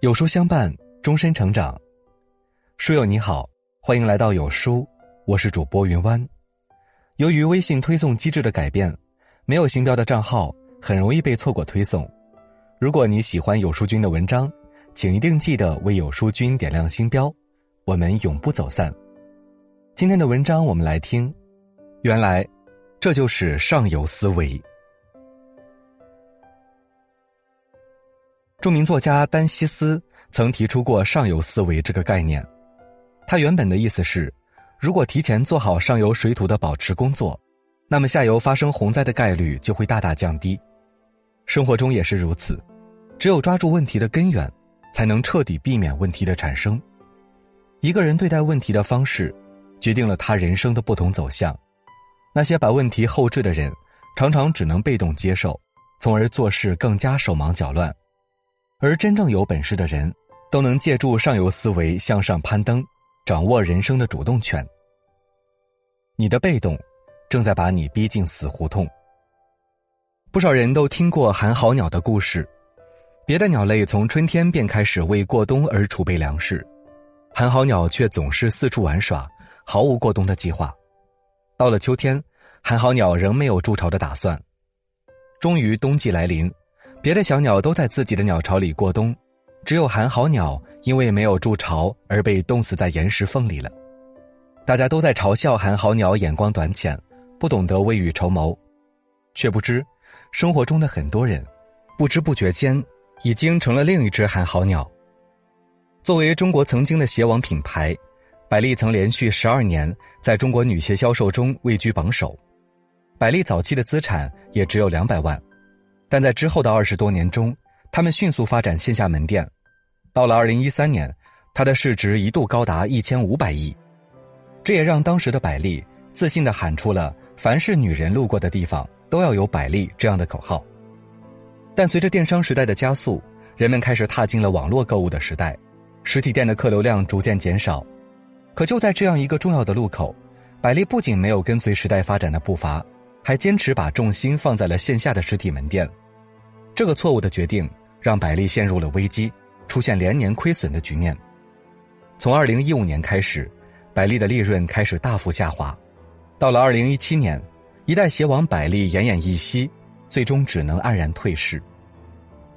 有书相伴，终身成长。书友你好，欢迎来到有书，我是主播云湾。由于微信推送机制的改变，没有星标的账号很容易被错过推送。如果你喜欢有书君的文章，请一定记得为有书君点亮星标，我们永不走散。今天的文章我们来听，原来这就是上游思维。著名作家丹西斯曾提出过“上游思维”这个概念。他原本的意思是，如果提前做好上游水土的保持工作，那么下游发生洪灾的概率就会大大降低。生活中也是如此，只有抓住问题的根源，才能彻底避免问题的产生。一个人对待问题的方式，决定了他人生的不同走向。那些把问题后置的人，常常只能被动接受，从而做事更加手忙脚乱。而真正有本事的人，都能借助上游思维向上攀登，掌握人生的主动权。你的被动，正在把你逼进死胡同。不少人都听过寒号鸟的故事，别的鸟类从春天便开始为过冬而储备粮食，寒号鸟却总是四处玩耍，毫无过冬的计划。到了秋天，寒号鸟仍没有筑巢的打算。终于冬季来临。别的小鸟都在自己的鸟巢里过冬，只有寒号鸟因为没有筑巢而被冻死在岩石缝里了。大家都在嘲笑寒号鸟眼光短浅，不懂得未雨绸缪，却不知生活中的很多人，不知不觉间已经成了另一只寒号鸟。作为中国曾经的鞋王品牌，百丽曾连续十二年在中国女鞋销售中位居榜首。百丽早期的资产也只有两百万。但在之后的二十多年中，他们迅速发展线下门店。到了二零一三年，它的市值一度高达一千五百亿，这也让当时的百丽自信的喊出了“凡是女人路过的地方，都要有百丽”这样的口号。但随着电商时代的加速，人们开始踏进了网络购物的时代，实体店的客流量逐渐减少。可就在这样一个重要的路口，百丽不仅没有跟随时代发展的步伐。还坚持把重心放在了线下的实体门店，这个错误的决定让百丽陷入了危机，出现连年亏损的局面。从二零一五年开始，百丽的利润开始大幅下滑，到了二零一七年，一代鞋王百丽奄奄一息，最终只能黯然退市。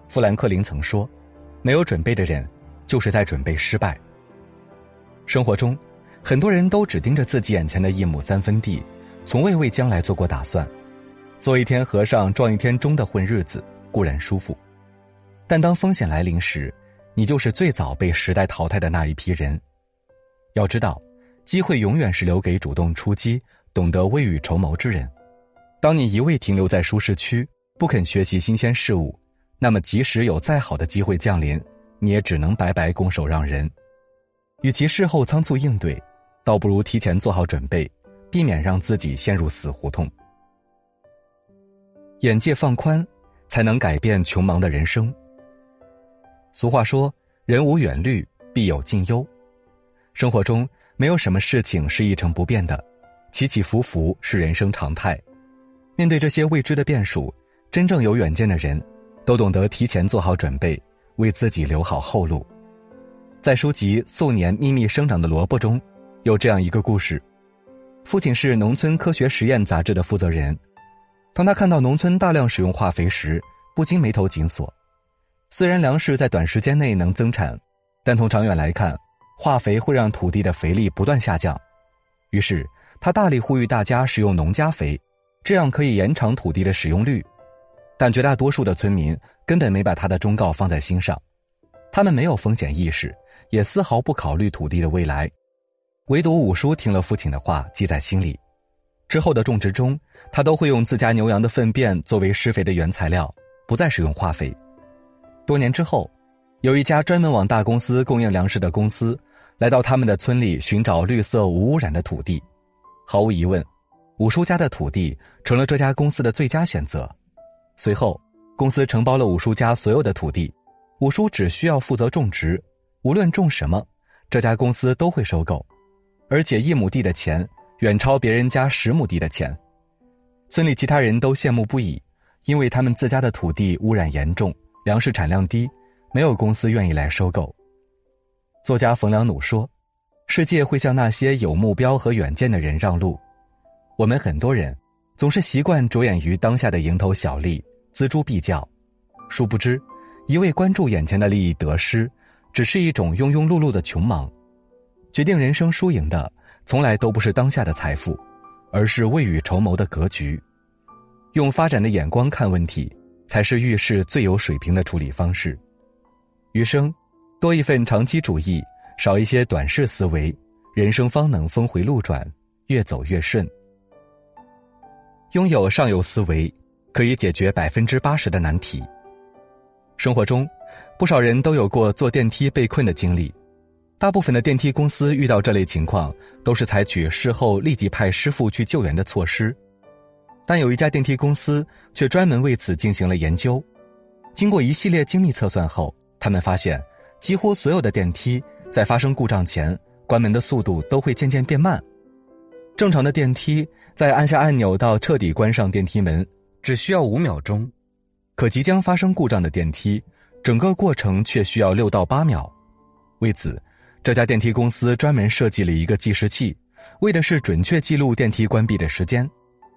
富兰克林曾说：“没有准备的人，就是在准备失败。”生活中，很多人都只盯着自己眼前的一亩三分地。从未为将来做过打算，做一天和尚撞一天钟的混日子固然舒服，但当风险来临时，你就是最早被时代淘汰的那一批人。要知道，机会永远是留给主动出击、懂得未雨绸缪之人。当你一味停留在舒适区，不肯学习新鲜事物，那么即使有再好的机会降临，你也只能白白拱手让人。与其事后仓促应对，倒不如提前做好准备。避免让自己陷入死胡同，眼界放宽，才能改变穷忙的人生。俗话说：“人无远虑，必有近忧。”生活中没有什么事情是一成不变的，起起伏伏是人生常态。面对这些未知的变数，真正有远见的人，都懂得提前做好准备，为自己留好后路。在书籍《素年秘密生长的萝卜》中，有这样一个故事。父亲是农村科学实验杂志的负责人，当他看到农村大量使用化肥时，不禁眉头紧锁。虽然粮食在短时间内能增产，但从长远来看，化肥会让土地的肥力不断下降。于是他大力呼吁大家使用农家肥，这样可以延长土地的使用率。但绝大多数的村民根本没把他的忠告放在心上，他们没有风险意识，也丝毫不考虑土地的未来。唯独五叔听了父亲的话，记在心里。之后的种植中，他都会用自家牛羊的粪便作为施肥的原材料，不再使用化肥。多年之后，有一家专门往大公司供应粮食的公司，来到他们的村里寻找绿色无污染的土地。毫无疑问，五叔家的土地成了这家公司的最佳选择。随后，公司承包了五叔家所有的土地，五叔只需要负责种植，无论种什么，这家公司都会收购。而且一亩地的钱远超别人家十亩地的钱，村里其他人都羡慕不已，因为他们自家的土地污染严重，粮食产量低，没有公司愿意来收购。作家冯良努说：“世界会向那些有目标和远见的人让路。我们很多人总是习惯着眼于当下的蝇头小利，锱铢必较，殊不知，一味关注眼前的利益得失，只是一种庸庸碌碌的穷忙。决定人生输赢的，从来都不是当下的财富，而是未雨绸缪的格局。用发展的眼光看问题，才是遇事最有水平的处理方式。余生。”多一份长期主义，少一些短视思维，人生方能峰回路转，越走越顺。拥有上游思维，可以解决百分之八十的难题。生活中，不少人都有过坐电梯被困的经历。大部分的电梯公司遇到这类情况，都是采取事后立即派师傅去救援的措施。但有一家电梯公司却专门为此进行了研究。经过一系列精密测算后，他们发现。几乎所有的电梯在发生故障前，关门的速度都会渐渐变慢。正常的电梯在按下按钮到彻底关上电梯门，只需要五秒钟，可即将发生故障的电梯，整个过程却需要六到八秒。为此，这家电梯公司专门设计了一个计时器，为的是准确记录电梯关闭的时间。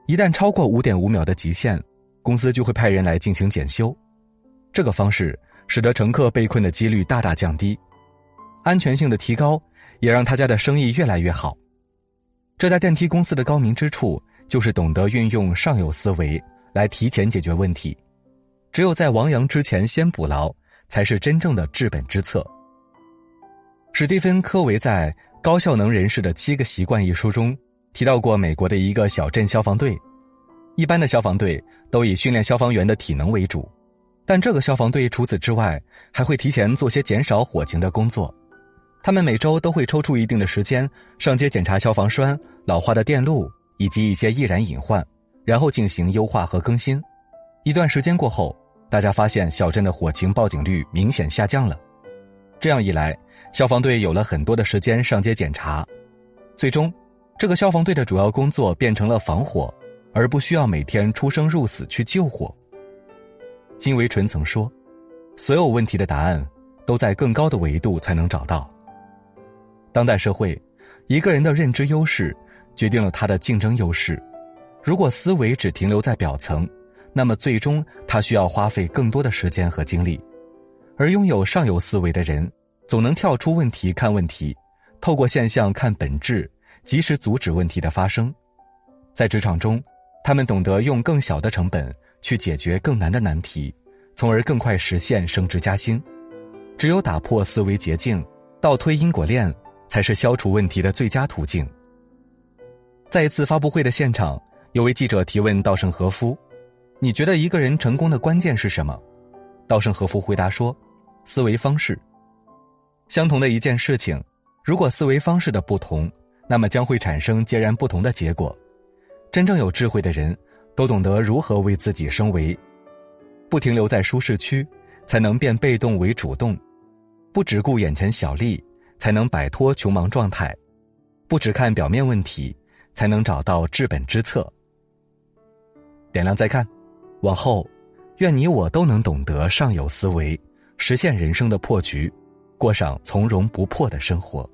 一旦超过五点五秒的极限，公司就会派人来进行检修。这个方式。使得乘客被困的几率大大降低，安全性的提高也让他家的生意越来越好。这家电梯公司的高明之处就是懂得运用上游思维来提前解决问题，只有在亡羊之前先捕牢，才是真正的治本之策。史蒂芬·科维在《高效能人士的七个习惯》一书中提到过美国的一个小镇消防队，一般的消防队都以训练消防员的体能为主。但这个消防队除此之外，还会提前做些减少火情的工作。他们每周都会抽出一定的时间上街检查消防栓、老化的电路以及一些易燃隐患，然后进行优化和更新。一段时间过后，大家发现小镇的火情报警率明显下降了。这样一来，消防队有了很多的时间上街检查。最终，这个消防队的主要工作变成了防火，而不需要每天出生入死去救火。金维纯曾说：“所有问题的答案都在更高的维度才能找到。”当代社会，一个人的认知优势决定了他的竞争优势。如果思维只停留在表层，那么最终他需要花费更多的时间和精力。而拥有上游思维的人，总能跳出问题看问题，透过现象看本质，及时阻止问题的发生。在职场中，他们懂得用更小的成本。去解决更难的难题，从而更快实现升职加薪。只有打破思维捷径，倒推因果链，才是消除问题的最佳途径。在一次发布会的现场，有位记者提问稻盛和夫：“你觉得一个人成功的关键是什么？”稻盛和夫回答说：“思维方式。相同的一件事情，如果思维方式的不同，那么将会产生截然不同的结果。真正有智慧的人。”都懂得如何为自己升维，不停留在舒适区，才能变被动为主动；不只顾眼前小利，才能摆脱穷忙状态；不只看表面问题，才能找到治本之策。点亮再看，往后，愿你我都能懂得上有思维，实现人生的破局，过上从容不迫的生活。